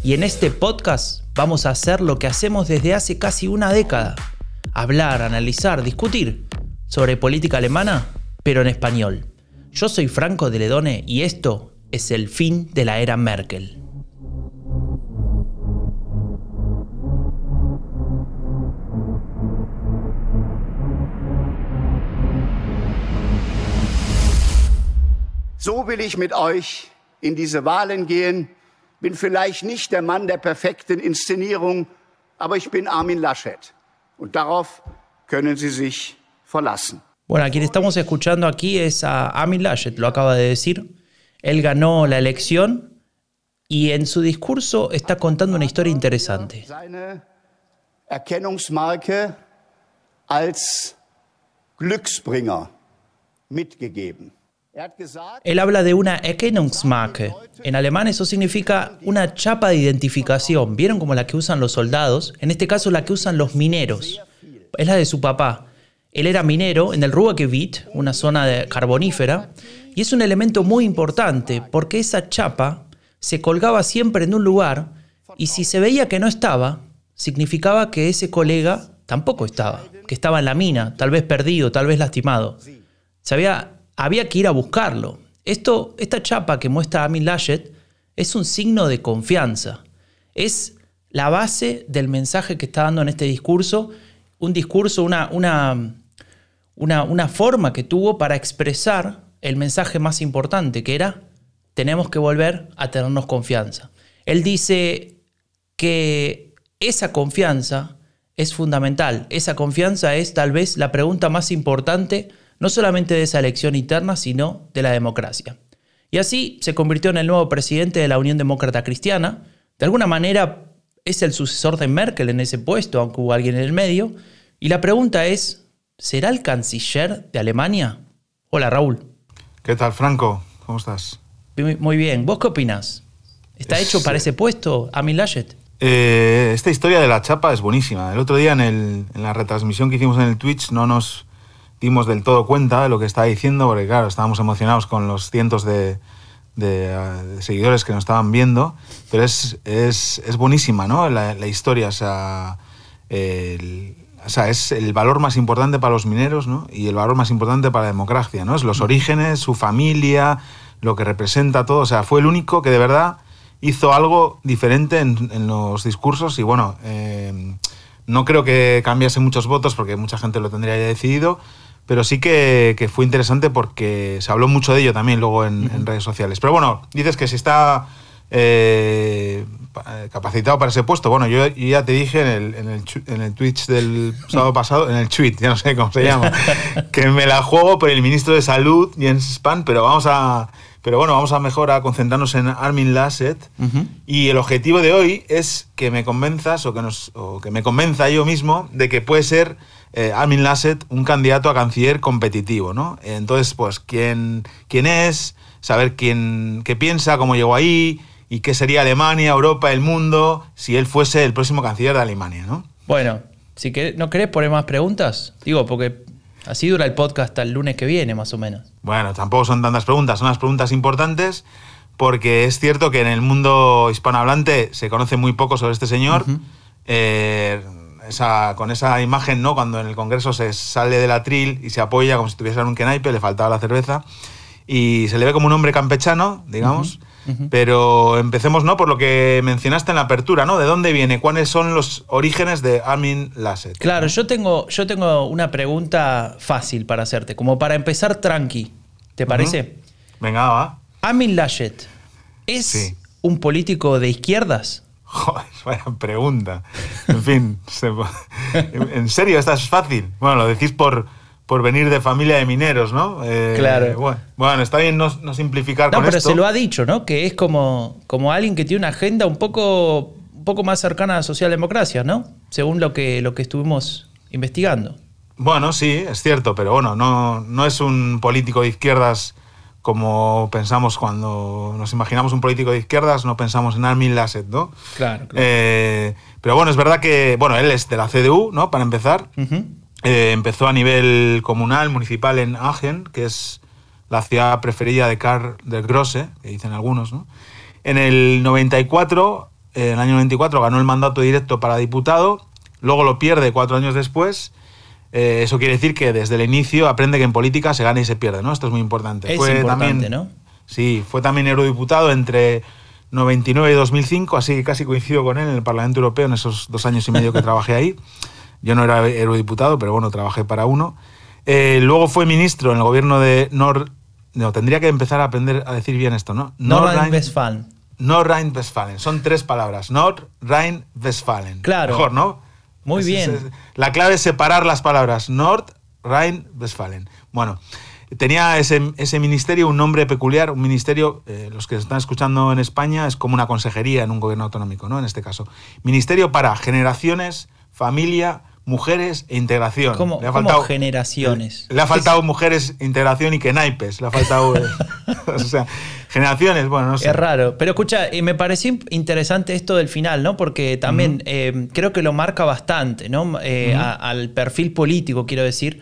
Y en este podcast vamos a hacer lo que hacemos desde hace casi una década. Hablar, analizar, discutir sobre política alemana, pero en español. Yo soy Franco de Ledone y esto es el fin de la era Merkel. So will ich mit euch in diese Wahlen gehen bin vielleicht nicht der Mann der perfekten Inszenierung, aber ich bin Armin Laschet. Und darauf können Sie sich verlassen. Bueno, a quien estamos escuchando aquí es a Armin Laschet, lo acaba de decir. Él ganó la elección y en su discurso está contando una historia interesante. Seine Erkennungsmarke als Glücksbringer mitgegeben. Él habla de una Erkennungsmarke. En alemán eso significa una chapa de identificación. ¿Vieron como la que usan los soldados? En este caso la que usan los mineros. Es la de su papá. Él era minero en el Ruhrgebiet, una zona de carbonífera, y es un elemento muy importante porque esa chapa se colgaba siempre en un lugar y si se veía que no estaba, significaba que ese colega tampoco estaba, que estaba en la mina, tal vez perdido, tal vez lastimado. Se había había que ir a buscarlo. Esto, esta chapa que muestra Amin Laschet es un signo de confianza. Es la base del mensaje que está dando en este discurso, un discurso, una, una, una, una forma que tuvo para expresar el mensaje más importante, que era, tenemos que volver a tenernos confianza. Él dice que esa confianza es fundamental, esa confianza es tal vez la pregunta más importante no solamente de esa elección interna, sino de la democracia. Y así se convirtió en el nuevo presidente de la Unión Demócrata Cristiana. De alguna manera es el sucesor de Merkel en ese puesto, aunque hubo alguien en el medio. Y la pregunta es, ¿será el canciller de Alemania? Hola Raúl. ¿Qué tal Franco? ¿Cómo estás? Muy bien. ¿Vos qué opinas? ¿Está hecho para ese puesto, Amin Laschet? Eh, esta historia de la chapa es buenísima. El otro día en, en, la retransmisión que hicimos en el Twitch no nos dimos del todo cuenta de lo que estaba diciendo, porque claro, estábamos emocionados con los cientos de, de, seguidores que nos estaban viendo, pero es, es, es buenísima, ¿no? La, la historia, o sea, el, o sea, es el valor más importante para los mineros, ¿no? Y el valor más importante para la democracia, ¿no? Es los orígenes, su familia, lo que representa todo, o sea, fue el único que de verdad hizo algo diferente en, en los discursos y bueno, eh, no creo que cambiase muchos votos porque mucha gente lo tendría ya decidido, pero sí que, fue interesante porque se habló mucho de ello también luego en, redes sociales. Pero bueno, dices que si está eh, capacitado para ese puesto. Bueno, yo, ya te dije en el, en, el, en el Twitch del sábado pasado, en el tweet, ya no sé cómo se llama, que me la juego por el ministro de Salud, Jens Spahn, pero vamos a... Pero bueno, vamos a mejor a concentrarnos en Armin Lasset. Y el objetivo de hoy es que me convenzas o que, nos, o que me convenza yo mismo de que puede ser eh, Armin Lasset un candidato a canciller competitivo, ¿no? Entonces, pues, ¿quién, quién es? Saber quién, qué piensa, cómo llegó ahí y qué sería Alemania, Europa, el mundo si él fuese el próximo canciller de Alemania, ¿no? Bueno, si ¿no querés poner más preguntas? Digo, porque así dura el podcast hasta el lunes que viene, más o menos. Bueno, tampoco son tantas preguntas, son las preguntas importantes porque es cierto que en el mundo hispanohablante se conoce muy poco sobre este señor con esa imagen, ¿no? Cuando en el Congreso se sale del atril y se apoya como si estuviese en un kenaipe, le faltaba la cerveza. Y se le ve como un hombre campechano, digamos. Pero empecemos, ¿no? Por lo que mencionaste en la apertura, ¿no? ¿De dónde viene? ¿Cuáles son los orígenes de Armin Lasset? Claro, yo, tengo, yo tengo una pregunta fácil para hacerte, como para empezar tranqui. ¿Te parece? Venga, va. Armin Laschet, ¿es un político de izquierdas? Joder, vaya pregunta. En fin, en serio, esta es fácil. Bueno, lo decís por, por venir de familia de mineros, ¿no? Eh, claro. Bueno, está bien no, no simplificar no, pero se lo ha dicho, ¿no? Que es como, como alguien que tiene una agenda un poco, un poco más cercana a la socialdemocracia, ¿no? Según lo que, lo que estuvimos investigando. Bueno, sí, es cierto, pero bueno, no, no es un político de izquierdas como pensamos cuando nos imaginamos un político de izquierdas, no pensamos en Armin Lasset, ¿no? Claro, claro. Eh, pero bueno, es verdad que, bueno, él es de la CDU, ¿no? Para empezar. Eh, empezó a nivel comunal, municipal en Aachen, que es la ciudad preferida de Karl del Grosse, que dicen algunos, ¿no? En el 94, en el año 94, ganó el mandato directo para diputado, luego lo pierde cuatro años después. Eh, eso quiere decir que desde el inicio aprende que en política se gana y se pierde, ¿no? Esto es muy importante. Es fue importante, también, ¿no? Sí, fue también eurodiputado entre 99 y 2005, así que casi coincido con él en el Parlamento Europeo en esos dos años y medio que trabajé ahí. Yo no era eurodiputado, pero bueno, trabajé para uno. Eh, luego fue ministro en el gobierno de Nord... No, tendría que empezar a aprender a decir bien esto, ¿no? Nordrhein-Westfalen. Nordrhein-Westfalen. Son tres palabras. Nordrhein-Westfalen. Claro. Mejor, ¿no? Muy Es- bien. es- la clave es separar las palabras. Nord-Rhein-Westfalen. Bueno, tenía ese, ese ministerio un nombre peculiar, un ministerio, eh, los que están escuchando en España, es como una consejería en un gobierno autonómico, ¿no? En este caso. Ministerio para generaciones, familia, mujeres e integración. ¿Cómo, Le ha cómo faltado- generaciones? le ha faltado mujeres, integración y que naipes. Le ha faltado. eh, o sea, generaciones, bueno, no sé. Es raro. Pero escucha, eh, me pareció interesante esto del final, ¿no? Porque también eh, creo que lo marca bastante, ¿no? Eh, a- al perfil político, quiero decir.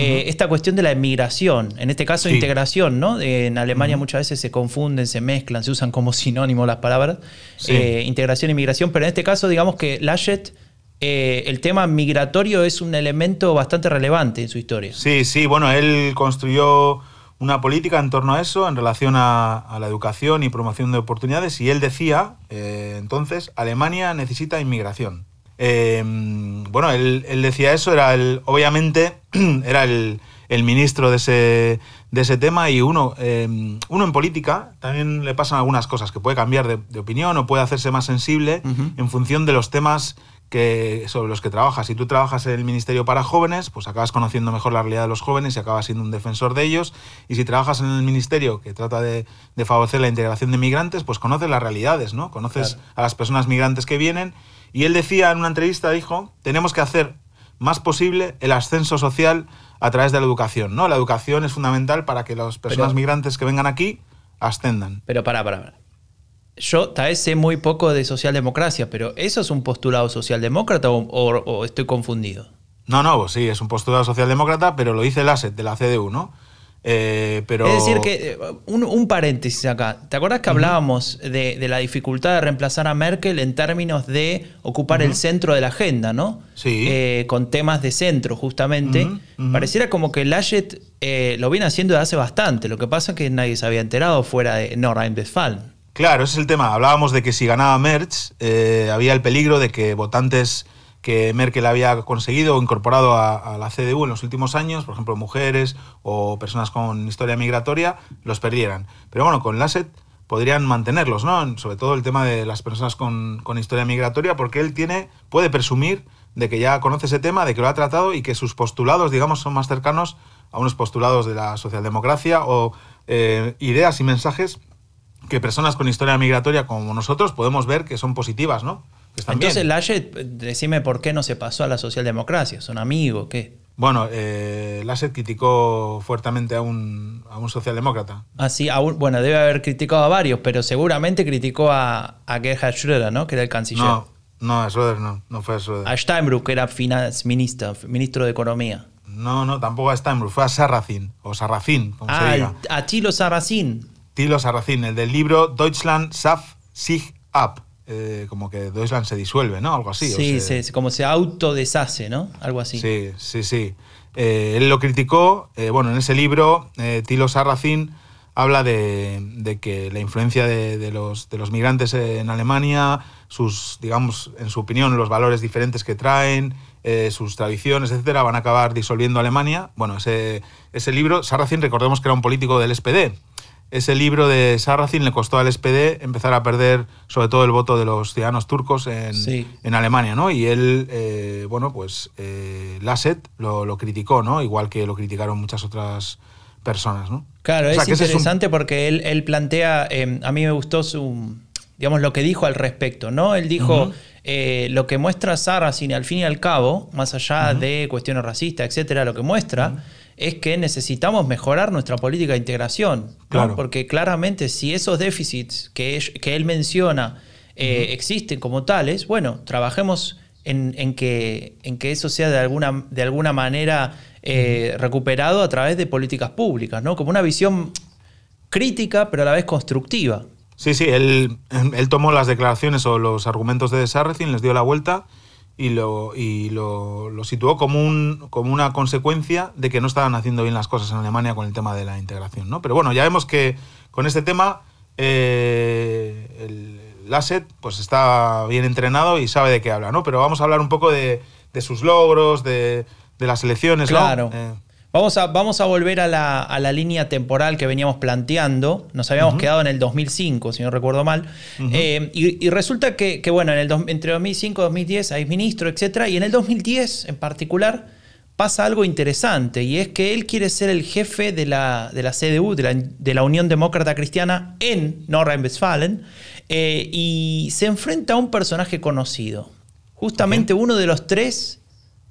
Eh, Esta cuestión de la inmigración, en este caso Sí. integración, ¿no? Eh, en Alemania muchas veces se confunden, se mezclan, se usan como sinónimo las palabras, Sí. eh, integración e inmigración, pero en este caso digamos que Laschet, eh, el tema migratorio es un elemento bastante relevante en su historia. Sí, sí, bueno, él construyó una política en torno a eso, en relación a, a la educación y promoción de oportunidades, y él decía, eh, entonces, Alemania necesita inmigración. Eh, bueno, él, él decía eso, era el, obviamente, era el, el ministro de ese, de ese tema, y uno, eh, uno en política también le pasan algunas cosas, que puede cambiar de, de opinión o puede hacerse más sensible en función de los temas que, sobre los que trabajas. Si tú trabajas en el Ministerio para Jóvenes, pues acabas conociendo mejor la realidad de los jóvenes y acabas siendo un defensor de ellos. Y si trabajas en el Ministerio que trata de, de favorecer la integración de migrantes, pues conoces las realidades, ¿no? Conoces Claro. a las personas migrantes que vienen. Y él decía en una entrevista, dijo, tenemos que hacer más posible el ascenso social a través de la educación, ¿no? La educación es fundamental para que las personas Pero- migrantes que vengan aquí ascendan. Pero pará, pará, pará. Yo tal vez sé muy poco de socialdemocracia, pero ¿eso es un postulado socialdemócrata o, o- o estoy confundido? No, no, sí, es un postulado socialdemócrata, pero lo dice el ASET de la CDU, ¿no? Eh, pero... Es decir, que eh, un, un paréntesis acá. ¿Te acuerdas que hablábamos de, de la dificultad de reemplazar a Merkel en términos de ocupar el centro de la agenda, ¿no? Sí. Eh, con temas de centro, justamente. Pareciera como que Laschet eh, lo viene haciendo desde hace bastante. Lo que pasa es que nadie se había enterado fuera de Nordrhein-Westfalen. Claro, ese es el tema. Hablábamos de que si ganaba Merz, eh, había el peligro de que votantes que Merkel había conseguido o incorporado a, la CDU en los últimos años, por ejemplo, mujeres o personas con historia migratoria, los perdieran. Pero bueno, con Lasset podrían mantenerlos, ¿no? Sobre todo el tema de las personas con, con historia migratoria, porque él tiene, puede presumir de que ya conoce ese tema, de que lo ha tratado y que sus postulados, digamos, son más cercanos a unos postulados de la socialdemocracia o eh, ideas y mensajes que personas con historia migratoria como nosotros podemos ver que son positivas, ¿no? Están Entonces, bien. Laschet, decime por qué no se pasó a la socialdemocracia. ¿Son amigos? ¿Qué? Bueno, eh, Lasset criticó fuertemente a un, a un socialdemócrata. Así, aún- bueno, debe haber criticado a varios, pero seguramente criticó a, a Gerhard Schröder, ¿no? Que era el canciller. No, no, a Schroeder no, no fue a Schroeder. A Steinbrück, que era Finanzminister, ministro de Economía. No, no, tampoco a Steinbrück, fue a Sarrazin, o Sarracín, como se Ah, diga. a Tilo Sarracín. Tilo Sarracín, el del libro Deutschland schafft sich ab. Eh, como que Deutschland se disuelve, ¿no? Algo así. o Sí, se- se- como se autodeshace, ¿no? Algo así. Sí, sí, sí. Eh, él lo criticó. eh, bueno, en ese libro, eh, Tilo Sarracín habla de, de que la influencia de, de los, de los migrantes en Alemania, sus, digamos, en su opinión, los valores diferentes que traen, eh, sus tradiciones, etcétera, van a acabar disolviendo Alemania. Bueno, ese, ese libro, Sarracín, recordemos que era un político del SPD. Ese libro de Sarracín le costó al SPD empezar a perder sobre todo el voto de los ciudadanos turcos en, Sí. en Alemania, ¿no? Y él, eh, bueno, pues eh, Lasset lo, lo criticó, ¿no? Igual que lo criticaron muchas otras personas, ¿no? Claro, O sea, es que ese es un- interesante porque él, él plantea, eh, a mí me gustó su, digamos, lo que dijo al respecto, ¿no? Él dijo, eh, lo que muestra Sarrazin al fin y al cabo, más allá de cuestiones racistas, etcétera, lo que muestra es que necesitamos mejorar nuestra política de integración, Claro. porque claramente si esos déficits que, ell- que él menciona eh, existen como tales, bueno, trabajemos en, en que, en que eso sea de alguna, de alguna manera eh, recuperado a través de políticas públicas, ¿no? Como una visión crítica, pero a la vez constructiva. Sí, sí, él, él tomó las declaraciones o los argumentos de Sarrazin, les dio la vuelta y lo, y lo, lo situó como, un, como una consecuencia de que no estaban haciendo bien las cosas en Alemania con el tema de la integración. ¿no? Pero bueno, ya vemos que con este tema eh, el Lasset pues está bien entrenado y sabe de qué habla. ¿no? Pero vamos a hablar un poco de, de sus logros, de, de las elecciones. ¿no? Claro. Eh, Vamos a, vamos a volver a la, a la línea temporal que veníamos planteando. Nos habíamos quedado en el 2005, si no recuerdo mal. Eh, y, y resulta que, que, bueno, en el entre 2005 y 2010 hay ministro, etc. Y en el 2010, en particular, pasa algo interesante. Y es que él quiere ser el jefe de la, de la CDU, de la, de la Unión Demócrata Cristiana en Nordrhein-Westfalen. eh, y se enfrenta a un personaje conocido. Justamente uno de los tres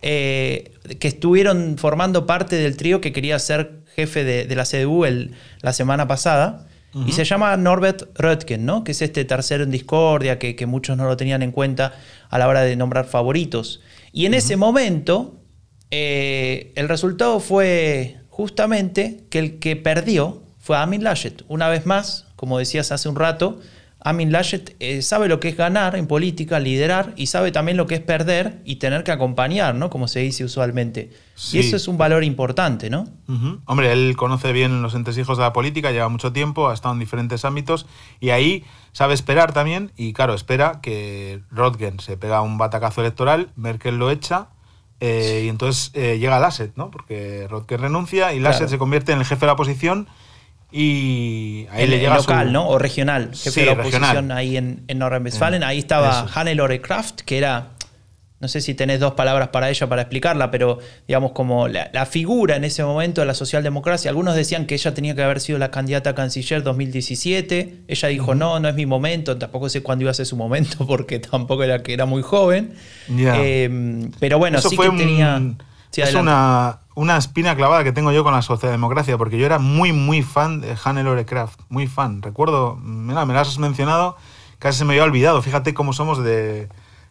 eh, que estuvieron formando parte del trío que quería ser jefe de, de la CDU el- la semana pasada. Y se llama Norbert Röttgen, ¿no? que es este tercero en discordia, que, que muchos no lo tenían en cuenta a la hora de nombrar favoritos. Y en ese momento, eh, el resultado fue justamente que el que perdió fue Amin Laschet. Una vez más, como decías hace un rato, Amin Laschet eh, sabe lo que es ganar en política, liderar, y sabe también lo que es perder y tener que acompañar, ¿no? Como se dice usualmente. Sí. Y eso es un valor importante, ¿no? Hombre, él conoce bien los entresijos de la política, lleva mucho tiempo, ha estado en diferentes ámbitos y ahí sabe esperar también. Y claro, espera que Röttgen se pega un batacazo electoral, Merkel lo echa eh, y entonces eh, llega Lasset, ¿no? Porque Röttgen renuncia y Claro. se convierte en el jefe de la oposición y ahí El- le el llega local, su- ¿no? O regional, jefe Sí, de la regional. oposición ahí en, en Nordrhein-Westfalen. Ahí estaba eso. Hannelore Kraft, que era, no sé si tenés dos palabras para ella para explicarla, pero digamos como la, la figura en ese momento de la socialdemocracia. Algunos decían que ella tenía que haber sido la candidata a canciller 2017. Ella dijo, no, no es mi momento. Tampoco sé cuándo iba a ser su momento porque tampoco era que era muy joven. Eh, pero bueno, Eso sí fue que un- tenía... Sí, es una, una espina clavada que tengo yo con la socialdemocracia, porque yo era muy, muy fan de Hannelore Kraft, muy fan. Recuerdo, mira, me las has mencionado, casi se me había olvidado. Fíjate cómo somos de,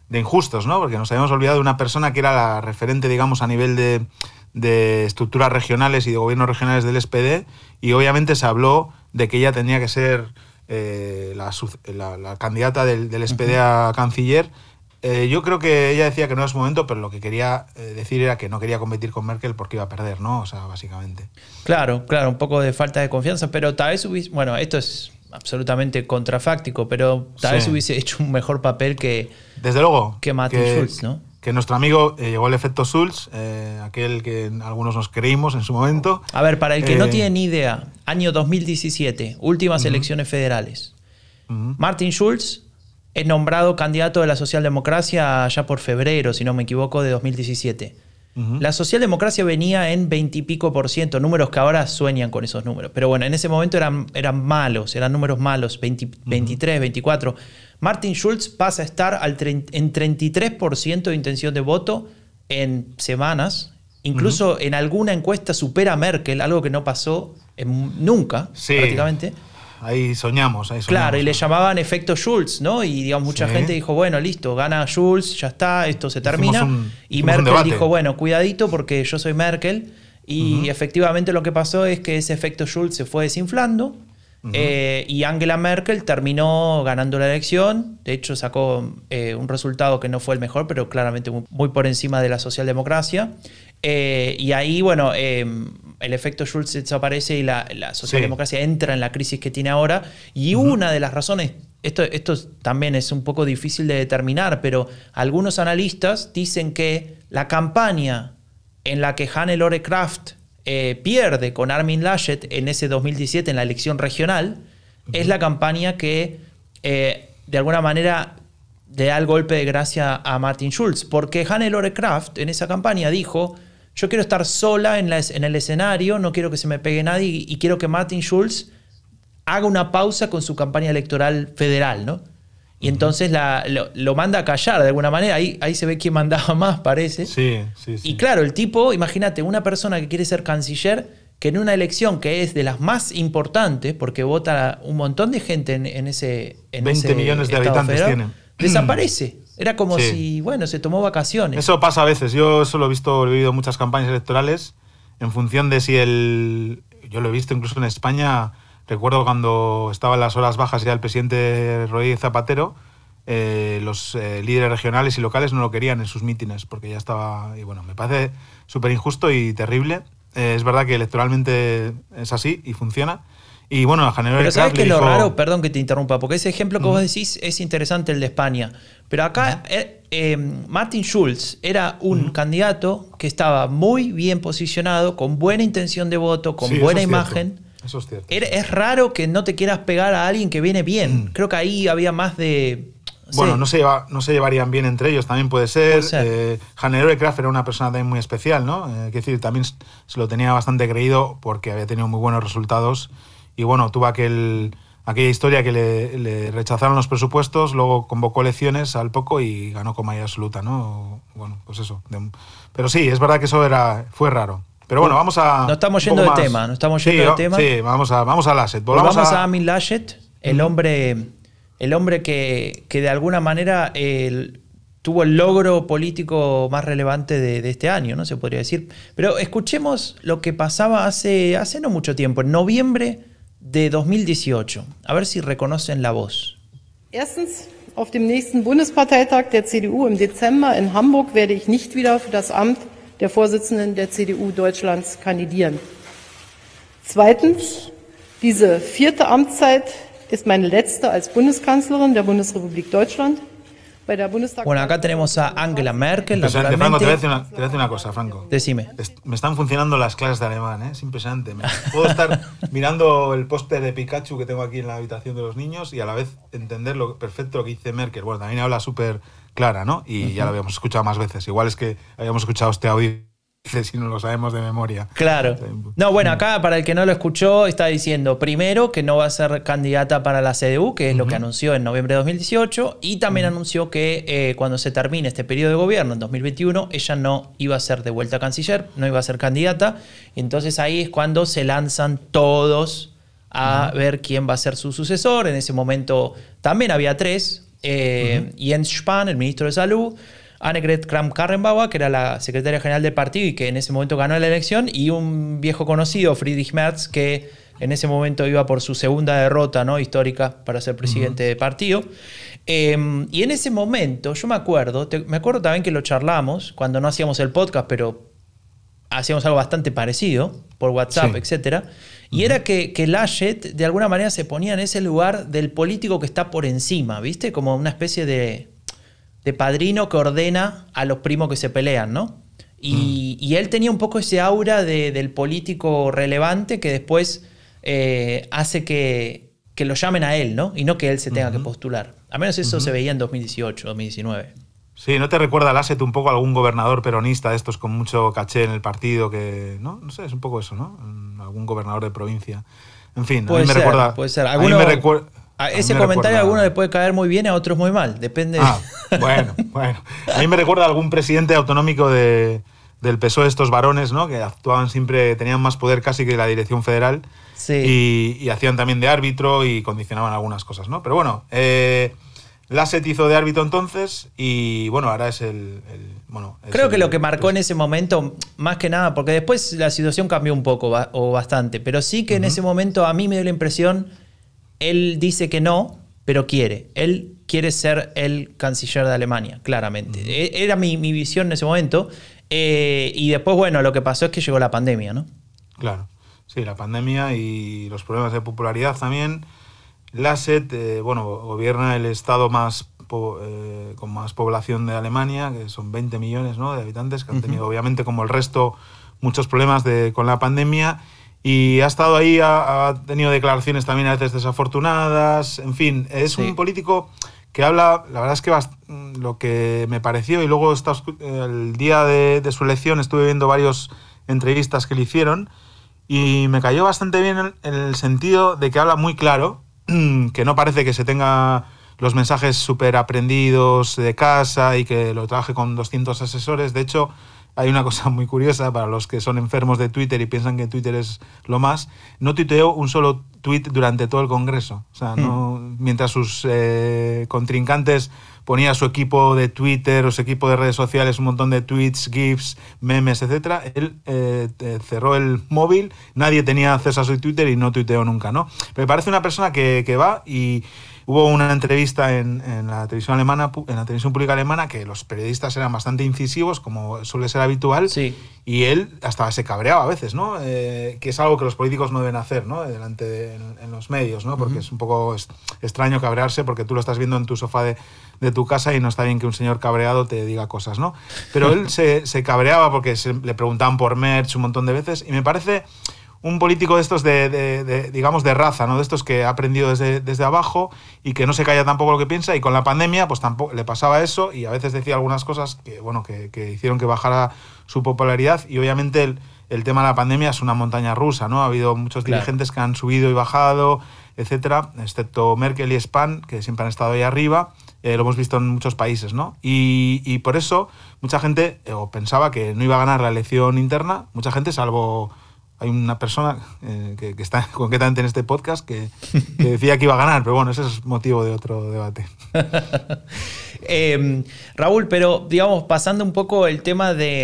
de injustos, ¿no? Porque nos habíamos olvidado de una persona que era la referente, digamos, a nivel de, de estructuras regionales y de gobiernos regionales del SPD, y obviamente se habló de que ella tenía que ser eh, la, la- la candidata del, del SPD a canciller. Eh, yo creo que ella decía que no es su momento, pero lo que quería eh, decir era que no quería competir con Merkel porque iba a perder, ¿no? O sea, básicamente. Claro, claro, un poco de falta de confianza, pero tal vez hubiese, bueno, esto es absolutamente contrafáctico, pero tal Sí. vez hubiese hecho un mejor papel que, Desde luego. Que Martin Schulz, ¿no? Que nuestro amigo eh, llegó el efecto Schulz, aquel que algunos nos creímos en su momento. A ver, para el que no tiene ni idea, año 2017, últimas elecciones federales. Martin Schulz es nombrado candidato de la socialdemocracia ya por febrero, si no me equivoco, de 2017. Ujú. La socialdemocracia venía en 20 y pico por ciento, números que ahora sueñan con esos números. Pero bueno, en ese momento eran, eran malos, eran números malos, 20 23, 24. Martin Schulz pasa a estar al en 33% de intención de voto en semanas. Incluso en alguna encuesta supera a Merkel, algo que no pasó en- nunca, Sí. prácticamente. Ahí soñamos, ahí soñamos. Claro, y le llamaban efecto Schulz, ¿no? Y digamos, mucha Sí. gente dijo, bueno, listo, gana Schulz, ya está, esto se termina. un- y Merkel dijo, bueno, cuidadito porque yo soy Merkel. Y efectivamente lo que pasó es que ese efecto Schulz se fue desinflando. eh, y Angela Merkel terminó ganando la elección. De hecho, sacó eh, un resultado que no fue el mejor, pero claramente muy, muy por encima de la socialdemocracia. Eh, y ahí, bueno, eh, el efecto Schulz desaparece y la, la socialdemocracia entra en la crisis que tiene ahora. Y una de las razones, esto, esto también es un poco difícil de determinar, pero algunos analistas dicen que la campaña en la que Hannelore Kraft eh, pierde con Armin Laschet en ese 2017 en la elección regional, es la campaña que eh, de alguna manera le da el golpe de gracia a Martin Schulz, porque Hannelore Kraft en esa campaña dijo, yo quiero estar sola en, la en el escenario, no quiero que se me pegue nadie y, y quiero que Martin Schulz haga una pausa con su campaña electoral federal, ¿no? Y entonces la, lo, manda a callar de alguna manera. Ahí, ahí se ve quién mandaba más, parece. Sí, sí, sí. Y claro, el tipo, imagínate, una persona que quiere ser canciller, que en una elección que es de las más importantes, porque vota un montón de gente en, ese. En 20 millones de habitantes tienen. Desaparece. Era como si, bueno, se tomó vacaciones. Eso pasa a veces. Yo eso lo he visto, he vivido muchas campañas electorales en función de si el. Yo lo he visto incluso en España Recuerdo cuando estaba en las horas bajas ya el presidente Roy Zapatero, eh, los eh, líderes regionales y locales no lo querían en sus mítines porque ya estaba... Y bueno, me parece súper injusto y terrible. Eh, es verdad que electoralmente es así y funciona. Y bueno, general Pero ¿sabes qué es lo raro? Perdón que te interrumpa, porque ese ejemplo que vos decís es interesante, el de España. Pero acá Martin Schulz era un candidato que estaba muy bien posicionado, con buena intención de voto, con buena imagen. Eso es cierto. Es raro que no te quieras pegar a alguien que viene bien. Mm. Creo que ahí había más de. bueno, no se, no se llevarían bien entre ellos, también puede ser. Eh, Kraft era una persona también muy especial, ¿no? Eh, decir, también se lo tenía bastante creído porque había tenido muy buenos resultados. Y bueno, tuvo aquel, aquella historia que le, rechazaron los presupuestos, luego convocó elecciones al poco y ganó con mayoría absoluta, ¿no? Bueno, pues eso. pero sí, es verdad que eso era, fue raro. Pero bueno, vamos a. No estamos yendo de tema, no estamos yendo sí, tema. Sí, vamos a, vamos a Lasset. Volvamos a, Amin Laschet, el hombre, el hombre que, que de alguna manera tuvo el logro político más relevante de, este año, ¿no? Se podría decir. Pero escuchemos lo que pasaba hace, hace no mucho tiempo, en noviembre de 2018. A ver si reconocen la voz. Erstens, auf dem nächsten Bundesparteitag der CDU im Dezember in Hamburg werde ich nicht wieder für das Amt der Vorsitzenden der CDU Deutschlands kandidieren. Zweitens, diese vierte Amtszeit ist meine letzte als Bundeskanzlerin der Bundesrepublik Deutschland. Bueno, acá tenemos a Angela Merkel. Impresionante, Franco, te voy, a decir una, te voy a decir una cosa, Franco. Decime. Me están funcionando las clases de alemán, ¿eh? es impresionante. Puedo estar mirando el póster de Pikachu que tengo aquí en la habitación de los niños y a la vez entender lo perfecto lo que dice Merkel. Bueno, también habla súper clara, ¿no? Y ya lo habíamos escuchado más veces. Igual es que habíamos escuchado este audio si no lo sabemos de memoria. Claro. No, bueno, acá para el que no lo escuchó, está diciendo primero que no va a ser candidata para la CDU, que es lo que anunció en noviembre de 2018, y también anunció que eh, cuando se termine este periodo de gobierno, en 2021, ella no iba a ser de vuelta canciller, no iba a ser candidata, y entonces ahí es cuando se lanzan todos a ver quién va a ser su sucesor. En ese momento también había tres, eh, Jens Spahn, el ministro de Salud, Annegret Kramp-Karrenbauer, que era la secretaria general del partido y que en ese momento ganó la elección, y un viejo conocido, Friedrich Merz, que en ese momento iba por su segunda derrota ¿no? histórica para ser presidente del partido. Em, y en ese momento, yo me acuerdo, me acuerdo también que lo charlamos cuando no hacíamos el podcast, pero hacíamos algo bastante parecido por WhatsApp, etc. Y era que, que Laschet de alguna manera se ponía en ese lugar del político que está por encima, ¿viste? Como una especie de, de padrino que ordena a los primos que se pelean, ¿no? Y, mm. él tenía un poco ese aura del político relevante que después eh, hace que, lo llamen a él, ¿no? Y no que él se tenga que postular. A menos eso se veía en 2018, 2019. Sí, ¿no te recuerda Lasset un poco a algún gobernador peronista de estos con mucho caché en el partido que, ¿no? No sé, es un poco eso, ¿no? Algún gobernador de provincia. En fin, a mí me recuerda... Puede ser. A mí me recuerda... A ese comentario a algunos le puede caer muy bien, a otros muy mal, depende. Ah, bueno, bueno. A mí me recuerda a algún presidente autonómico de, del PSOE, estos varones, ¿no? Que actuaban siempre, tenían más poder casi que la dirección federal. Sí. Y, hacían también de árbitro y condicionaban algunas cosas, ¿no? Pero bueno, eh, Lasset hizo de árbitro entonces y bueno, ahora es el. bueno, Creo que lo que marcó en ese momento, más que nada, porque después la situación cambió un poco o bastante, pero sí que en ese momento a mí me dio la impresión él dice que no, pero quiere. Él quiere ser el canciller de Alemania, claramente. E, era mi, visión en ese momento. Eh, y después, bueno, lo que pasó es que llegó la pandemia, ¿no? Claro, sí, la pandemia y los problemas de popularidad también. Lasset, eh, bueno, gobierna el estado más eh, con más población de Alemania, que son 20 millones ¿no? de habitantes, que han tenido, obviamente, como el resto, muchos problemas de, con la pandemia y ha estado ahí, ha, tenido declaraciones también a veces desafortunadas, en fin, es un político que habla, la verdad es que lo que me pareció, y luego el día de, su elección estuve viendo varias entrevistas que le hicieron, y me cayó bastante bien en, el sentido de que habla muy claro, que no parece que se tenga los mensajes súper aprendidos de casa y que lo trabaje con 200 asesores. De hecho, hay una cosa muy curiosa para los que son enfermos de Twitter y piensan que Twitter es lo más. No tuiteó un solo tweet durante todo el Congreso. O sea, no, hmm. mientras sus eh, contrincantes ponía su equipo de Twitter o su equipo de redes sociales un montón de tweets, GIFs, memes, etcétera, él eh, cerró el móvil, nadie tenía acceso a su Twitter y no tuiteó nunca, ¿no? Me parece una persona que, que va y Hubo una entrevista en, la televisión alemana, en la televisión pública alemana, que los periodistas eran bastante incisivos, como suele ser habitual, sí. y él hasta se cabreaba a veces, ¿no? Eh, que es algo que los políticos no deben hacer, ¿no? Delante de, en, los medios, ¿no? Porque es un poco extraño cabrearse porque tú lo estás viendo en tu sofá de, de, tu casa y no está bien que un señor cabreado te diga cosas, ¿no? Pero él se, se cabreaba porque se, le preguntaban por Merch un montón de veces y me parece un político de estos de, digamos, de raza, ¿no? De estos que ha aprendido desde, desde abajo y que no se calla tampoco lo que piensa y con la pandemia pues tampoco le pasaba eso y a veces decía algunas cosas que, bueno, que, hicieron que bajara su popularidad y obviamente el, el, tema de la pandemia es una montaña rusa, ¿no? Ha habido muchos dirigentes que han subido y bajado, etcétera, excepto Merkel y Spahn, que siempre han estado ahí arriba. Eh, lo hemos visto en muchos países, ¿no? Y, y por eso mucha gente eh, pensaba que no iba a ganar la elección interna, mucha gente, salvo hay una persona eh, que, está concretamente en este podcast que, decía que iba a ganar, pero bueno, ese es motivo de otro debate. Em, Raúl, pero digamos, pasando un poco el tema de,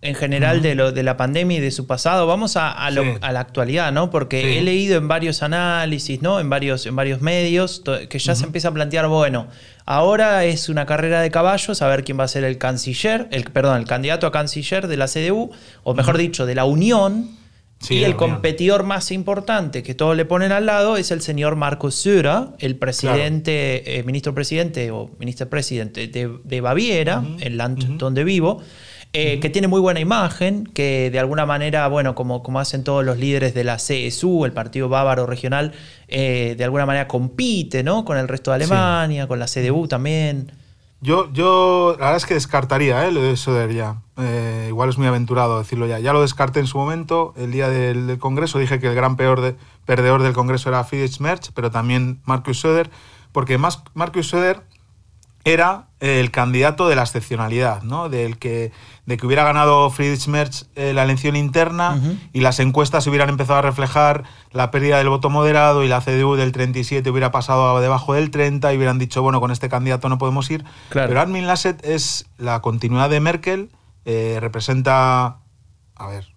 en general, de, lo, de la pandemia y de su pasado, vamos a, la actualidad, ¿no? Porque he leído en varios análisis, ¿no? En varios, en varios medios, que ya se empieza a plantear, bueno, ahora es una carrera de caballos, a ver quién va a ser el canciller, el, perdón, el candidato a canciller de la CDU, o mejor dicho, de la Unión y el competidor más importante que todos le ponen al lado es el señor Markus Söder, el presidente, eh, ministro presidente o ministro presidente de, Baviera, el land donde vivo, eh, que tiene muy buena imagen, que de alguna manera, bueno, como, como hacen todos los líderes de la CSU, el Partido Bávaro Regional, eh, de alguna manera compite ¿no? con el resto de Alemania, con la CDU también. Yo, yo, la verdad es que descartaría ¿eh? lo de Söder ya. Eh, igual es muy aventurado decirlo ya. Ya lo descarté en su momento, el día del, Congreso. Dije que el gran peor de, perdedor del Congreso era Friedrich Merz, pero también Markus Söder, porque más Markus Söder era el candidato de la excepcionalidad, ¿no? Del que, de que hubiera ganado Friedrich Merz eh, la elección interna y las encuestas hubieran empezado a reflejar la pérdida del voto moderado y la CDU del 37 hubiera pasado debajo del 30 y hubieran dicho, bueno, con este candidato no podemos ir. Pero Armin Laschet es la continuidad de Merkel, eh, representa, a ver,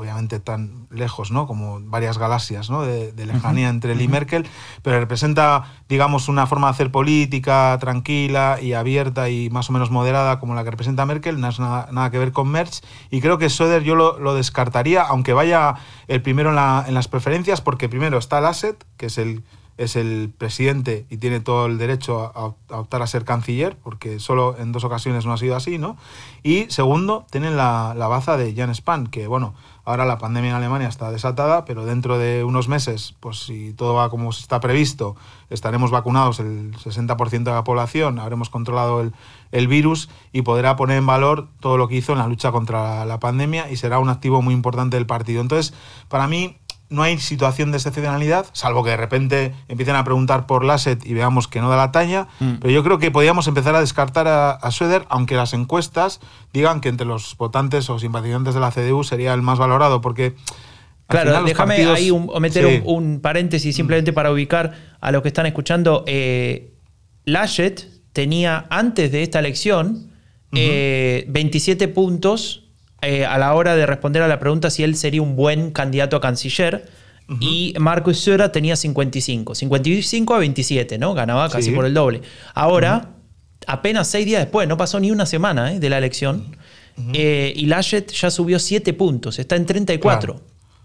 obviamente tan lejos, ¿no? Como varias galaxias, ¿no? De, lejanía entre él y Merkel, pero representa, digamos, una forma de hacer política tranquila y abierta y más o menos moderada como la que representa Merkel, no es nada, nada que ver con Merz, y creo que Söder yo lo, descartaría, aunque vaya el primero en, en las preferencias, porque primero está Lasset, que es el es el presidente y tiene todo el derecho a, optar a ser canciller, porque solo en dos ocasiones no ha sido así, ¿no? Y segundo, tienen la, la baza de Jan Spahn, que bueno, ahora la pandemia en Alemania está desatada, pero dentro de unos meses, pues si todo va como está previsto, estaremos vacunados el 60% de la población, habremos controlado el, el, virus y podrá poner en valor todo lo que hizo en la lucha contra la pandemia y será un activo muy importante del partido. Entonces, para mí, no hay situación de excepcionalidad, salvo que de repente empiecen a preguntar por Lasset y veamos que no da la talla. Mm. Pero yo creo que podríamos empezar a descartar a, a aunque las encuestas digan que entre los votantes o simpatizantes de la CDU sería el más valorado, porque. Claro, déjame ahí meter un, paréntesis simplemente para ubicar a los que están escuchando. Eh, Laschet tenía antes de esta elección 27 eh, puntos eh, a la hora de responder a la pregunta si él sería un buen candidato a canciller. Y Marcus Söder tenía 55. 55 a 27, ¿no? Ganaba casi por el doble. Ahora, apenas seis días después, no pasó ni una semana ¿eh? de la elección, eh, y Laschet ya subió 7 puntos, está en 34.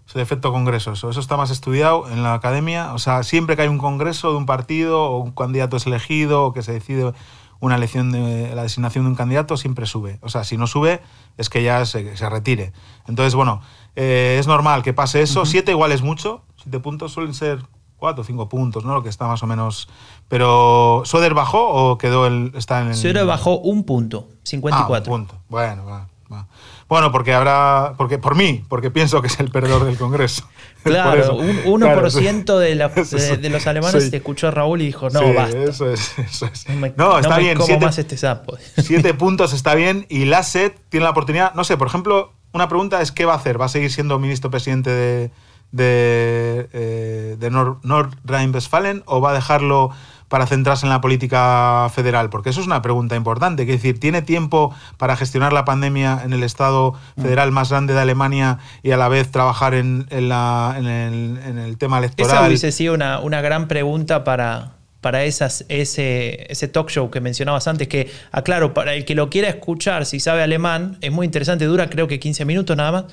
Es el efecto congreso, eso. eso está más estudiado en la academia. O sea, siempre que hay un congreso de un partido o un candidato es elegido o que se decide una elección de la designación de un candidato siempre sube. O sea, si no sube es que ya se, se retire. Entonces, bueno, eh, es normal que pase eso. Siete igual es mucho. Siete puntos suelen ser cuatro o cinco puntos, ¿no? Lo que está más o menos... Pero, ¿Soder bajó o quedó el, está en el... Soder bajó un punto, 54. Ah, un punto. Bueno, va. Va. Bueno, porque habrá. Porque, por mí, porque pienso que es el perdedor del Congreso. Claro, un 1% de, la, de, de, los alemanes escuchó a Raúl y dijo, no, sí, basta. Eso es, eso es. No, me, No, está no me bien. como Siete, más este sapo. siete puntos está bien. Y Lasset tiene la oportunidad. No sé, por ejemplo, una pregunta es: ¿qué va a hacer? ¿Va a seguir siendo ministro presidente de, de, eh, de Nord- Nordrhein-Westfalen o va a dejarlo para centrarse en la política federal? Porque eso es una pregunta importante. Es decir, ¿tiene tiempo para gestionar la pandemia en el Estado federal más grande de Alemania y a la vez trabajar en, en la- en el, en el tema electoral? Esa hubiese sido una, una gran pregunta para, para esas, ese, ese talk show que mencionabas antes, que, aclaro, para el que lo quiera escuchar, si sabe alemán, es muy interesante, dura creo que 15 minutos nada más,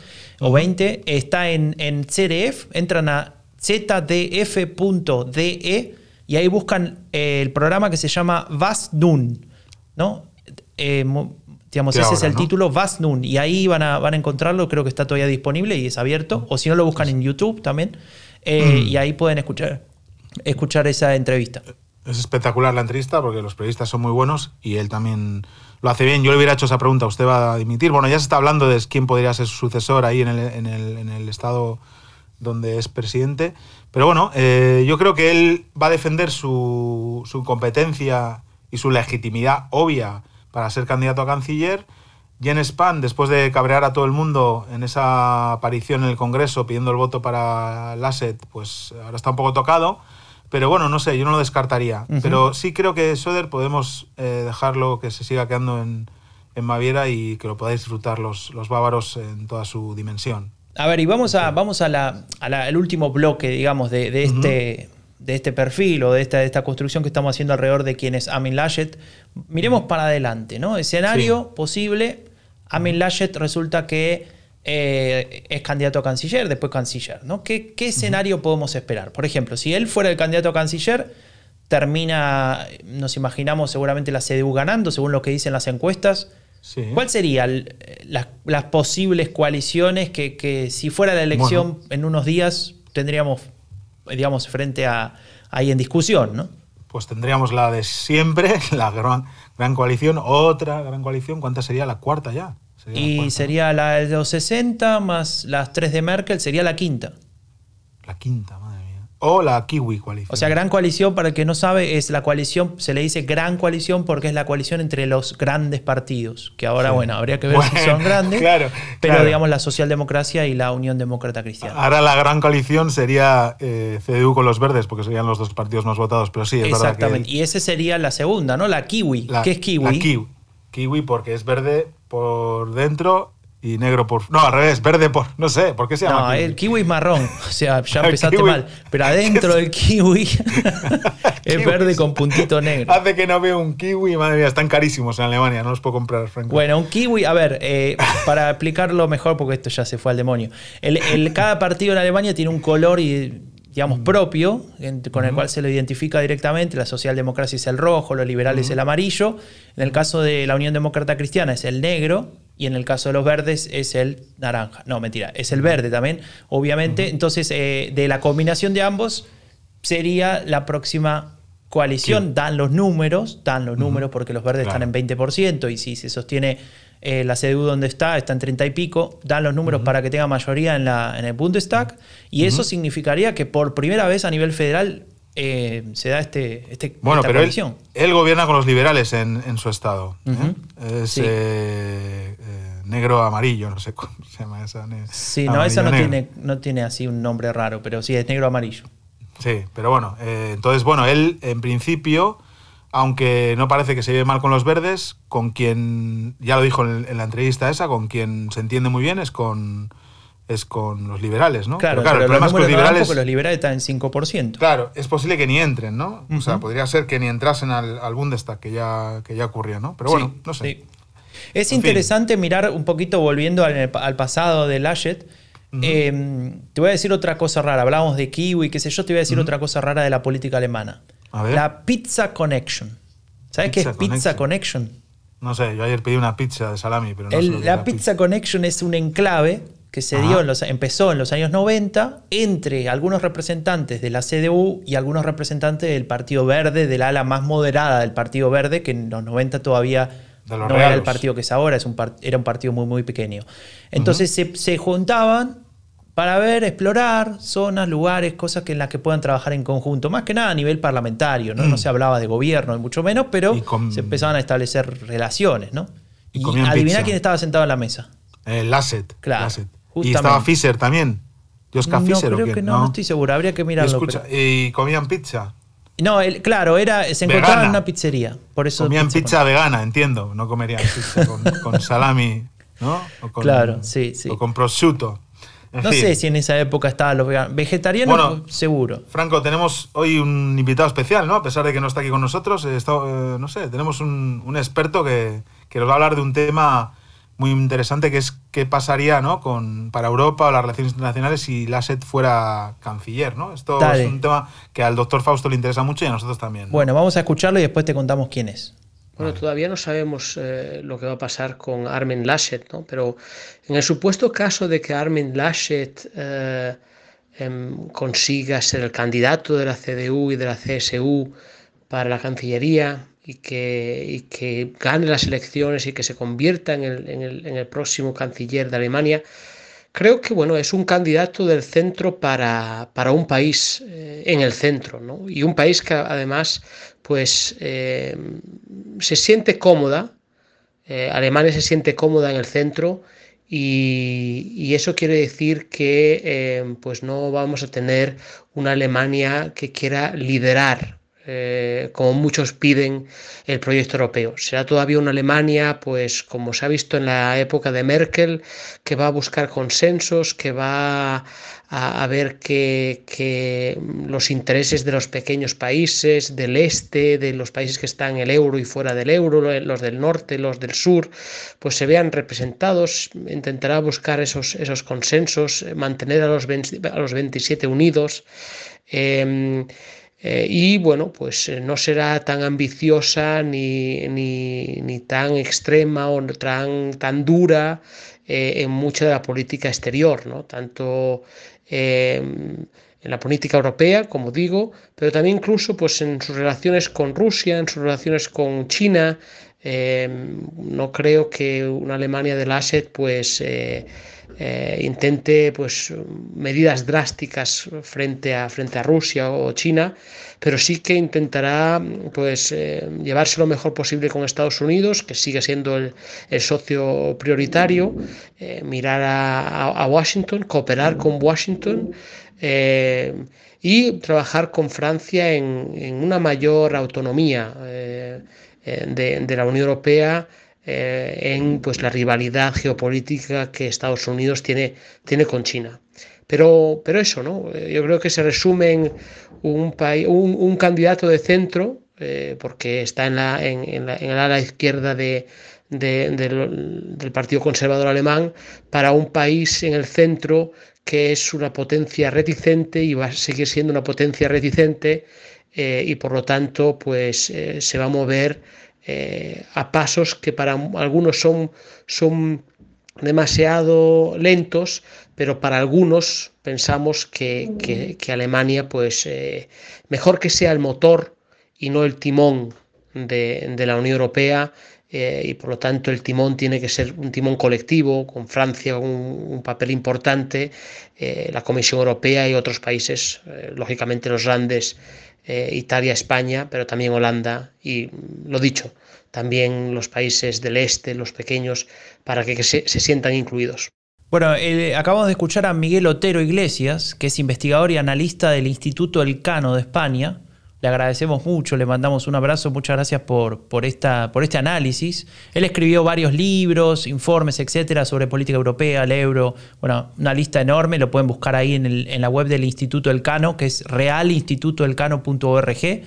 o 20, está en, en CDF, entran a zdf.de y ahí buscan eh, el programa que se llama Was nun, ¿no? Eh, mo- digamos, ¿Qué ese es ahora, el no? título, Was nun, y ahí van a, van a encontrarlo, creo que está todavía disponible y es abierto, o si no lo buscan en YouTube también, eh, y ahí pueden escuchar, escuchar esa entrevista. Es espectacular la entrevista porque los periodistas son muy buenos y él también lo hace bien. Yo le hubiera hecho esa pregunta, ¿usted va a dimitir? Bueno, ya se está hablando de quién podría ser su sucesor ahí en el, en el- en el estado donde es presidente. Pero bueno, eh, yo creo que él va a defender su, su competencia y su legitimidad obvia para ser candidato a canciller. Jens Spahn, después de cabrear a todo el mundo en esa aparición en el Congreso pidiendo el voto para Lasset, pues ahora está un poco tocado. Pero bueno, no sé, yo no lo descartaría. Pero sí creo que Söder podemos eh, dejarlo que se siga quedando en, en Baviera y que lo podáis disfrutar los, los bávaros en toda su dimensión. A ver, y vamos, a, vamos a la, a la- al último bloque, digamos, de, de este, de este perfil o de esta, de esta construcción que estamos haciendo alrededor de quién es Amin Laschet. Miremos para adelante, ¿no? Escenario posible, Amin Laschet resulta que eh, es candidato a canciller, después canciller, ¿no? ¿Qué, qué escenario podemos esperar? Por ejemplo, si él fuera el candidato a canciller, termina, nos imaginamos seguramente la CDU ganando, según lo que dicen las encuestas. Sí. ¿Cuál serían las, las posibles coaliciones que, que si fuera la elección en unos días tendríamos, digamos, frente a ahí en discusión, ¿no? Pues tendríamos la de siempre, la gran, gran coalición, otra gran coalición. ¿Cuánta sería la cuarta ya? Sería la Y cuarta, ¿no? sería la de los 60 más las tres de Merkel, sería la quinta. La quinta, madre. O la Kiwi coalición. O sea, gran coalición, para el que no sabe, es la coalición, se le dice gran coalición porque es la coalición entre los grandes partidos, que ahora, Sí. bueno, habría que ver si son grandes, claro, pero claro. digamos la socialdemocracia y la Unión Demócrata Cristiana. Ahora la gran coalición sería eh, CDU con los verdes, porque serían los dos partidos más votados, pero sí, es verdad que Exactamente. Y esa sería la segunda, ¿no? La kiwi. la- ¿Qué es kiwi? La kiwi. Kiwi porque es verde por dentro y negro por... No, al revés, verde por... No sé, ¿por qué se llama No, kiwi? el kiwi es marrón. O sea, ya empezaste kiwi. mal. Pero adentro del kiwi es verde con puntito negro. Hace que no veo un kiwi, madre mía, están carísimos en Alemania, no los puedo comprar, Franco. Bueno, un kiwi, a ver, eh, para explicarlo mejor, porque esto ya se fue al demonio. El, el- cada partido en Alemania tiene un color y digamos, propio, en- con el cual se lo identifica directamente. La socialdemocracia es el rojo, los liberales el amarillo. En el caso de la Unión Demócrata Cristiana es el negro. Y en el caso de los verdes es el naranja. No, mentira, es el verde también, obviamente. Entonces, eh, de la combinación de ambos sería la próxima coalición. Dan los números, dan los números porque los verdes Claro. están en 20% y si se sostiene eh, la CDU donde está, está en 30 y pico, dan los números para que tenga mayoría en, la, en el Bundestag y eso significaría que por primera vez a nivel federal eh, se da este, este Bueno, esta pero él, él gobierna con los liberales en, en su estado. ¿eh? Es Sí. eh, eh, negro-amarillo, no sé cómo se llama esa. Sí, no, esa no tiene, no tiene así un nombre raro, pero sí, es negro-amarillo. Sí, pero bueno, eh, entonces, bueno, él en principio, aunque no parece que se lleve mal con los verdes, con quien, ya lo dijo en, en la entrevista esa, con quien se entiende muy bien es con, es con los liberales, ¿no? Claro, Pero pero, el problema los es que los no liberales... los liberales están en 5%. Claro, es posible que ni entren, ¿no? O sea, podría ser que ni entrasen al, al Bundestag, que ya, que ya ocurría, ¿no? Pero bueno, Sí, no sé. sí. Es En interesante mirar un poquito volviendo al, al pasado de Laschet. Eh, te voy a decir otra cosa rara. Hablábamos de Kiwi, qué sé yo, te voy a decir otra cosa rara de la política alemana. A ver. La Pizza Connection. ¿Sabes qué es Pizza Pizza Connection? No sé, yo ayer pedí una pizza de salami, pero no El- sé lo que la Pizza Connection es un enclave que se Ajá. dio en los, empezó en los años 90 entre algunos representantes de la CDU y algunos representantes del Partido Verde, del ala más moderada del Partido Verde, que en los 90 todavía no era el partido que es ahora, es un era un partido muy, muy pequeño. Entonces se, se, juntaban para ver, explorar zonas, lugares, cosas que en las que puedan trabajar en conjunto. Más que nada a nivel parlamentario, ¿no? No se hablaba de gobierno, mucho menos, pero se empezaban a establecer relaciones, ¿no? Y, adivina quién estaba sentado en la mesa. El Lasset. Claro. Y estaba Fischer también. Josca no, Fischer. Creo que no, no, estoy seguro, habría que mirarlo. ¿Y comían pizza? No, claro, era, se encontraban en una pizzería. Por eso comían pizza, vegana, entiendo. No comerían pizza con, salami, ¿no? claro, sí, sí. O con prosciutto. no sé si en esa época estaban los veganos. Vegetarianos, bueno, seguro. Franco, tenemos hoy un invitado especial, ¿no? A pesar de que no está aquí con nosotros, eh, no sé, tenemos un, un experto que, que, nos va a hablar de un tema muy interesante que es qué pasaría ¿no? con, para Europa o las relaciones internacionales si Lasset fuera canciller. ¿no? Esto es un tema que al doctor Fausto le interesa mucho y a nosotros también. Bueno, vamos a escucharlo y después te contamos quién es. Bueno, todavía no sabemos eh, lo que va a pasar con Armin Laschet, ¿no? pero en el supuesto caso de que Armin Laschet eh, em, consiga ser el candidato de la CDU y de la CSU para la Cancillería, y que, que, gane las elecciones y que se convierta en el, en, el, en el, próximo canciller de Alemania, creo que bueno, es un candidato del centro para, para un país eh, en el centro, ¿no? y un país que además pues, eh, se siente cómoda, eh, Alemania se siente cómoda en el centro. Y, y eso quiere decir que pues no vamos a tener una Alemania que quiera liderar eh, como muchos piden el proyecto europeo. Será todavía una Alemania, pues como se ha visto en la época de Merkel, que va a buscar consensos, que va a, ver que, los intereses de los pequeños países, del este, de los países que están en el euro y fuera del euro, los del norte, los del sur, pues se vean representados, intentará buscar esos, esos consensos, mantener a los, a los 27 unidos. Em, eh, y bueno, pues eh, no será tan ambiciosa ni, ni, tan extrema o tan, tan dura eh, en mucha de la política exterior, ¿no? tanto em, en la política europea, como digo, pero también incluso pues, en sus relaciones con Rusia, en sus relaciones con China. Em, no creo que una Alemania del ASET pues, eh, intente pues, medidas drásticas frente a, frente a Rusia o China, pero sí que intentará pues, eh, llevarse lo mejor posible con Estados Unidos, que sigue siendo el, socio prioritario, eh, mirar a, Washington, cooperar con Washington y trabajar con Francia en, una mayor autonomía de, de la Unión Europea eh, en pues, la rivalidad geopolítica que Estados Unidos tiene, tiene con China. Pero, pero eso, ¿no? Eh, yo creo que se resume en un, un, un candidato de centro, eh, porque está en, la, en, la, en el ala izquierda de, de, del, Partido Conservador Alemán, para un país en el centro que es una potencia reticente y va a seguir siendo una potencia reticente y por lo tanto pues se va a mover eh, a pasos que para algunos son, son demasiado lentos, pero para algunos pensamos que, que, Alemania, pues eh, mejor que sea el motor y no el timón de, de la Unión Europea, eh, y por lo tanto el timón tiene que ser un timón colectivo, con Francia un, un papel importante, la Comisión Europea y otros países, lógicamente los grandes eh, Italia, España, pero también Holanda y, lo dicho, también los países del este, los pequeños, para que, se, sientan incluidos. Bueno, eh, acabamos de escuchar a Miguel Otero Iglesias, que es investigador y analista del Instituto Elcano de España, le agradecemos mucho, le mandamos un abrazo, muchas gracias por, por, esta, por este análisis. Él escribió varios libros, informes, etcétera, sobre política europea, el euro, bueno, una lista enorme, lo pueden buscar ahí en, en la web del Instituto Elcano, que es realinstitutoelcano.org.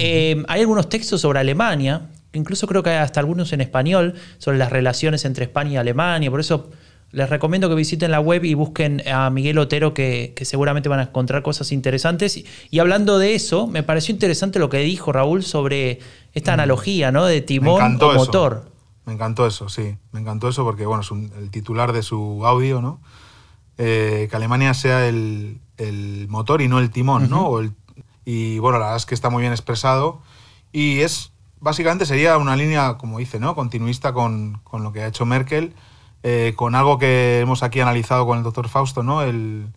Eh, hay algunos textos sobre Alemania, incluso creo que hay hasta algunos en español, sobre las relaciones entre España y Alemania, por eso les recomiendo que visiten la web y busquen a Miguel Otero, que, seguramente van a encontrar cosas interesantes. Y, hablando de eso, me pareció interesante lo que dijo Raúl sobre esta mm. analogía, ¿no? De timón o motor. Me encantó eso, sí. Me encantó eso porque, bueno, es el titular de su audio, ¿no? Eh, que Alemania sea el, motor y no el timón, ¿no? y bueno, la verdad es que está muy bien expresado. Y es básicamente sería una línea, como dice, ¿no? continuista con, con lo que ha hecho Merkel, eh, con algo que hemos aquí analizado con el doctor Fausto, ¿no? El,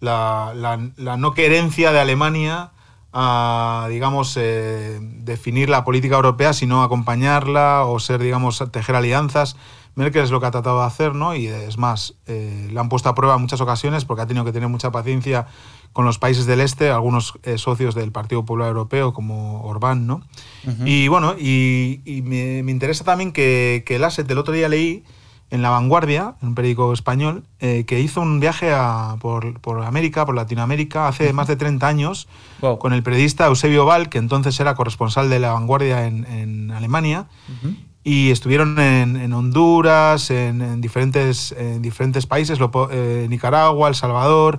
la, la, la, no querencia de Alemania a, digamos, eh, definir la política europea, sino acompañarla o ser, digamos, tejer alianzas. Merkel es lo que ha tratado de hacer, ¿no? Y es más, eh, le han puesto a prueba en muchas ocasiones porque ha tenido que tener mucha paciencia con los países del este, algunos eh, socios del Partido Popular Europeo como Orbán, ¿no? Uh -huh. Y bueno, y, y me, me, interesa también que, que el Asset del otro día leí en La Vanguardia, en un periódico español, eh, que hizo un viaje a, por, por, América, por Latinoamérica, hace más de 30 años, wow. con el periodista Eusebio Val, que entonces era corresponsal de La Vanguardia en, en Alemania, uh -huh. y estuvieron en, en Honduras, en, en, diferentes, en diferentes países, lo, eh, Nicaragua, El Salvador,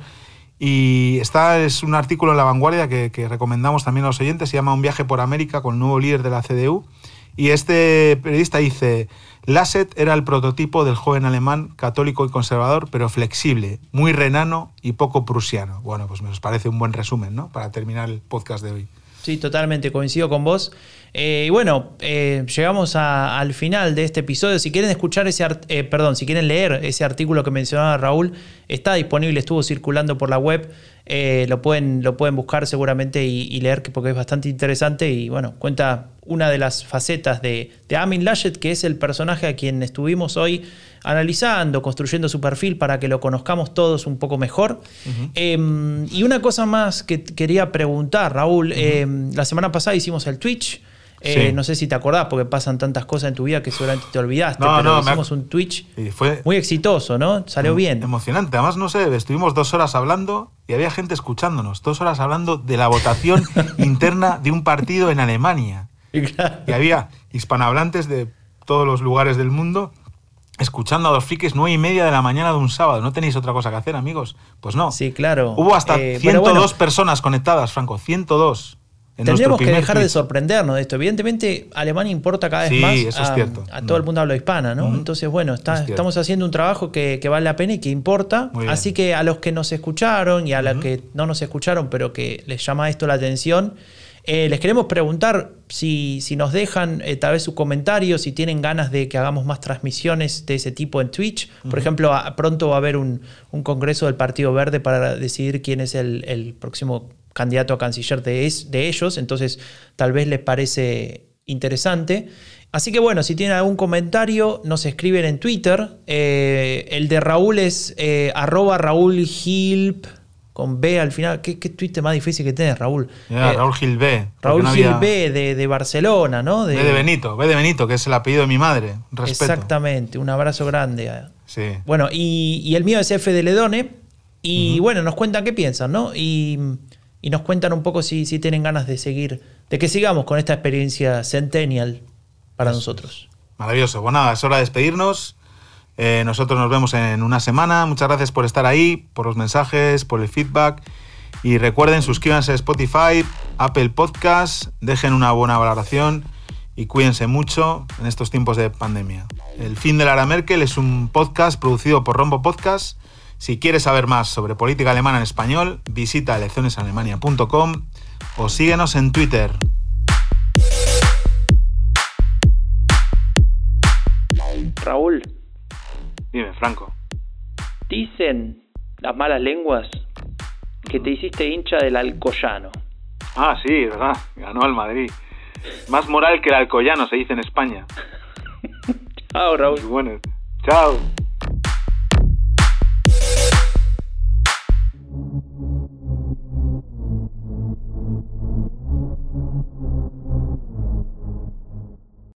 y está, es un artículo en La Vanguardia que, que, recomendamos también a los oyentes, se llama Un viaje por América con el nuevo líder de la CDU. Y este periodista dice, Lasset era el prototipo del joven alemán católico y conservador, pero flexible, muy renano y poco prusiano. Bueno, pues me parece un buen resumen, ¿no? Para terminar el podcast de hoy. Sí, totalmente, coincido con vos. Eh, y bueno, eh, llegamos al final de este episodio. Si quieren escuchar ese, eh, perdón, si quieren leer ese artículo que mencionaba Raúl, está disponible, estuvo circulando por la web. Eh, lo, pueden, lo pueden buscar seguramente y, y, leer porque es bastante interesante y bueno, cuenta una de las facetas de, de Amin Laschet, que es el personaje a quien estuvimos hoy analizando, construyendo su perfil para que lo conozcamos todos un poco mejor. Uh -huh. eh, y una cosa más que quería preguntar, Raúl, uh -huh. la semana pasada hicimos el Twitch. Eh, sí. No sé si te acordás, porque pasan tantas cosas en tu vida que seguramente te olvidaste, no, pero no, hicimos un Twitch fue muy exitoso, ¿no? Salió bien. Emocionante. Además, no sé, estuvimos dos horas hablando y había gente escuchándonos, dos horas hablando de la votación interna de un partido en Alemania. Y, claro. y había hispanohablantes de todos los lugares del mundo escuchando a los frikis nueve y media de la mañana de un sábado. ¿No tenéis otra cosa que hacer, amigos? Pues no. Sí, claro. Hubo hasta eh, 102 bueno, personas conectadas, Franco. 102. Tendríamos que dejar tweet. de sorprendernos de esto. Evidentemente, Alemania importa cada vez sí, más eso a, es cierto. a todo el mundo habla hispana, ¿no? Entonces, bueno, está, estamos haciendo un trabajo que, que, vale la pena y que importa. Así que a los que nos escucharon y a los que no nos escucharon, pero que les llama esto la atención, eh, les queremos preguntar si, si nos dejan eh, tal vez su comentario, si tienen ganas de que hagamos más transmisiones de ese tipo en Twitch. Por uh -huh. ejemplo, a, pronto va a haber un, un, congreso del Partido Verde para decidir quién es el, el próximo candidato a canciller de, es, de ellos, entonces tal vez les parece interesante. Así que bueno, si tienen algún comentario, nos escriben en Twitter. Eh, el de Raúl es eh, arroba Raúl Gilp con B al final. ¿Qué, qué Twitter más difícil que tenés, Raúl? Yeah, eh, Raúl Gil B. Raúl no Gil B de, de, Barcelona, ¿no? De, B de Benito, B de Benito, que es el apellido de mi madre. Respeto. Exactamente, un abrazo grande. Sí. Bueno, y, y el mío es F de Ledone. Y uh -huh. bueno, nos cuentan qué piensan, ¿no? Y y nos cuentan un poco si, si, tienen ganas de seguir, de que sigamos con esta experiencia centennial para nosotros. Maravilloso. Bueno, nada, es hora de despedirnos. Eh, nosotros nos vemos en una semana. Muchas gracias por estar ahí, por los mensajes, por el feedback. Y recuerden, suscríbanse a Spotify, Apple Podcast, dejen una buena valoración y cuídense mucho en estos tiempos de pandemia. El fin de Lara Merkel es un podcast producido por Rombo Podcast si quieres saber más sobre política alemana en español, visita leccionesalemania.com o síguenos en Twitter. Raúl. Dime, Franco. Dicen las malas lenguas que te hiciste hincha del Alcoyano. Ah, sí, verdad. Ganó al Madrid. Más moral que el Alcoyano, se dice en España. Chao, Raúl. Bueno, chao.